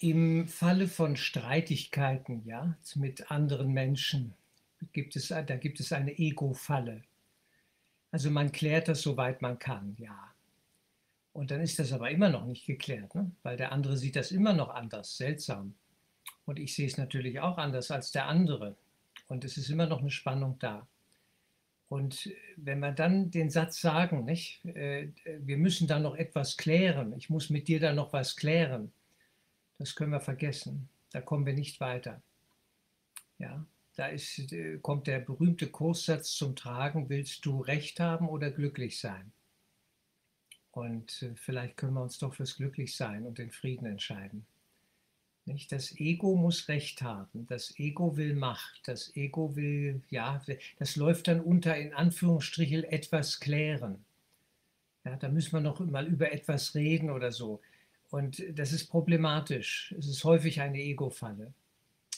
Im Falle von Streitigkeiten ja, mit anderen Menschen gibt es, da gibt es eine Ego-Falle. Also man klärt das soweit man kann, ja. Und dann ist das aber immer noch nicht geklärt, ne? weil der andere sieht das immer noch anders, seltsam. Und ich sehe es natürlich auch anders als der andere. Und es ist immer noch eine Spannung da. Und wenn wir dann den Satz sagen, nicht, äh, wir müssen da noch etwas klären, ich muss mit dir da noch was klären, das können wir vergessen. Da kommen wir nicht weiter. Ja, da ist, äh, kommt der berühmte Kurssatz zum Tragen, willst du Recht haben oder glücklich sein? Und äh, vielleicht können wir uns doch fürs Glücklichsein und den Frieden entscheiden. Nicht? Das Ego muss Recht haben, das Ego will Macht, das Ego will, ja, das läuft dann unter in Anführungsstrichen etwas klären. Ja, da müssen wir noch mal über etwas reden oder so. Und das ist problematisch. Es ist häufig eine Ego-Falle.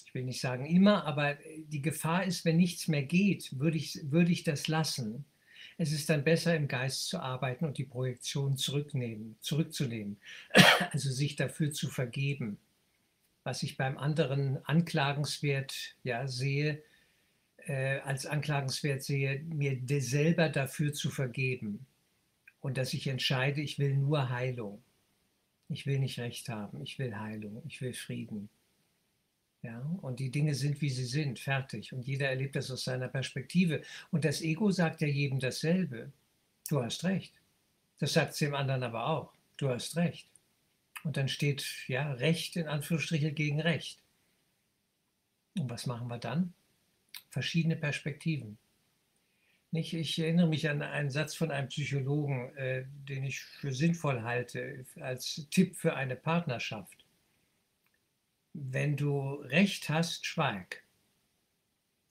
Ich will nicht sagen immer, aber die Gefahr ist, wenn nichts mehr geht, würde ich, würde ich das lassen. Es ist dann besser, im Geist zu arbeiten und die Projektion zurücknehmen, zurückzunehmen. Also sich dafür zu vergeben was ich beim anderen anklagenswert ja, sehe, äh, als anklagenswert sehe, mir selber dafür zu vergeben und dass ich entscheide, ich will nur Heilung. Ich will nicht Recht haben, ich will Heilung, ich will Frieden. Ja, und die Dinge sind, wie sie sind, fertig. Und jeder erlebt das aus seiner Perspektive. Und das Ego sagt ja jedem dasselbe. Du hast recht. Das sagt es dem anderen aber auch. Du hast recht. Und dann steht ja Recht in Anführungsstrichen gegen Recht. Und was machen wir dann? Verschiedene Perspektiven. Nicht? Ich erinnere mich an einen Satz von einem Psychologen, äh, den ich für sinnvoll halte, als Tipp für eine Partnerschaft. Wenn du Recht hast, schweig.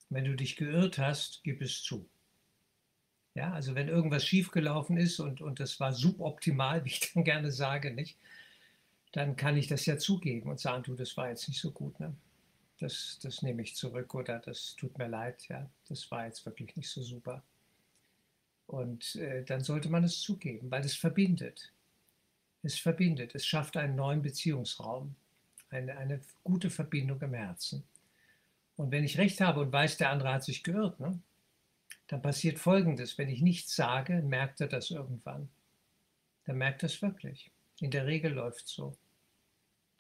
Wenn du dich geirrt hast, gib es zu. Ja, also wenn irgendwas schiefgelaufen ist und, und das war suboptimal, wie ich dann gerne sage, nicht, dann kann ich das ja zugeben und sagen, du, das war jetzt nicht so gut, ne? Das, das nehme ich zurück oder das tut mir leid, ja, das war jetzt wirklich nicht so super. Und äh, dann sollte man es zugeben, weil es verbindet. Es verbindet, es schafft einen neuen Beziehungsraum, eine, eine gute Verbindung im Herzen. Und wenn ich recht habe und weiß, der andere hat sich geirrt, ne, dann passiert Folgendes. Wenn ich nichts sage, merkt er das irgendwann. Dann merkt er es wirklich. In der Regel läuft es so.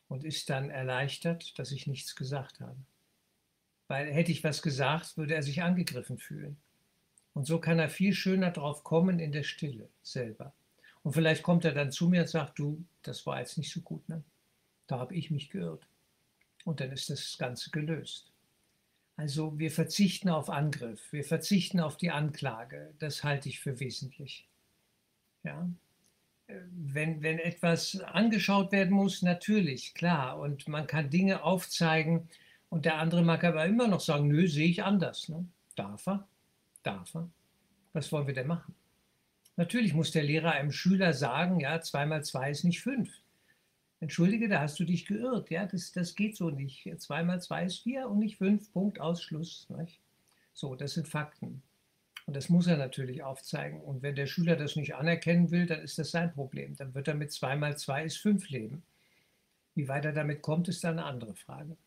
Und ist dann erleichtert, dass ich nichts gesagt habe. Weil hätte ich was gesagt, würde er sich angegriffen fühlen. Und so kann er viel schöner drauf kommen in der Stille selber. Und vielleicht kommt er dann zu mir und sagt, du, das war jetzt nicht so gut, ne? Da habe ich mich geirrt. Und dann ist das Ganze gelöst. Also wir verzichten auf Angriff, wir verzichten auf die Anklage. Das halte ich für wesentlich. Ja, wenn, wenn etwas angeschaut werden muss, natürlich, klar. Und man kann Dinge aufzeigen und der andere mag aber immer noch sagen, nö, sehe ich anders. Ne? Darf er? Darf er? Was wollen wir denn machen? Natürlich muss der Lehrer einem Schüler sagen, ja, zwei mal zwei ist nicht fünf. Entschuldige, da hast du dich geirrt. Ja, das, das geht so nicht. Zwei mal zwei ist vier und nicht fünf. Punkt, Ausschluss. Nicht? So, das sind Fakten. Und das muss er natürlich aufzeigen. Und wenn der Schüler das nicht anerkennen will, dann ist das sein Problem. Dann wird er mit 2 mal 2 ist 5 leben. Wie weit er damit kommt, ist dann eine andere Frage.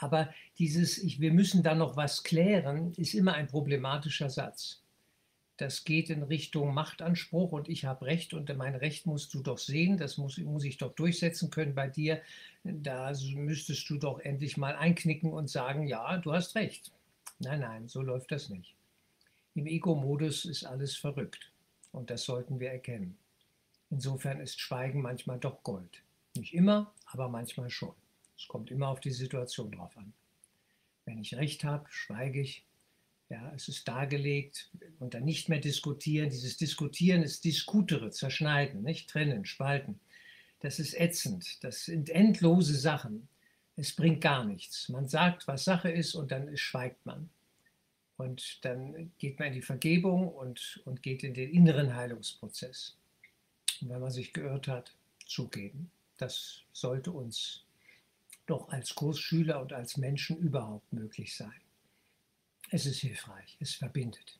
Aber dieses, ich, wir müssen da noch was klären, ist immer ein problematischer Satz. Das geht in Richtung Machtanspruch und ich habe Recht und mein Recht musst du doch sehen, das muss, muss ich doch durchsetzen können bei dir. Da müsstest du doch endlich mal einknicken und sagen, ja, du hast Recht. Nein, nein, so läuft das nicht. Im Ego-Modus ist alles verrückt und das sollten wir erkennen. Insofern ist Schweigen manchmal doch Gold. Nicht immer, aber manchmal schon. Es kommt immer auf die Situation drauf an. Wenn ich recht habe, schweige ich. Ja, es ist dargelegt und dann nicht mehr diskutieren. Dieses Diskutieren ist Diskutere, zerschneiden, nicht trennen, spalten. Das ist ätzend. Das sind endlose Sachen. Es bringt gar nichts. Man sagt, was Sache ist und dann schweigt man. Und dann geht man in die Vergebung und, und geht in den inneren Heilungsprozess. Und wenn man sich geirrt hat, zugeben. Das sollte uns doch als Kursschüler und als Menschen überhaupt möglich sein. Es ist hilfreich, es verbindet.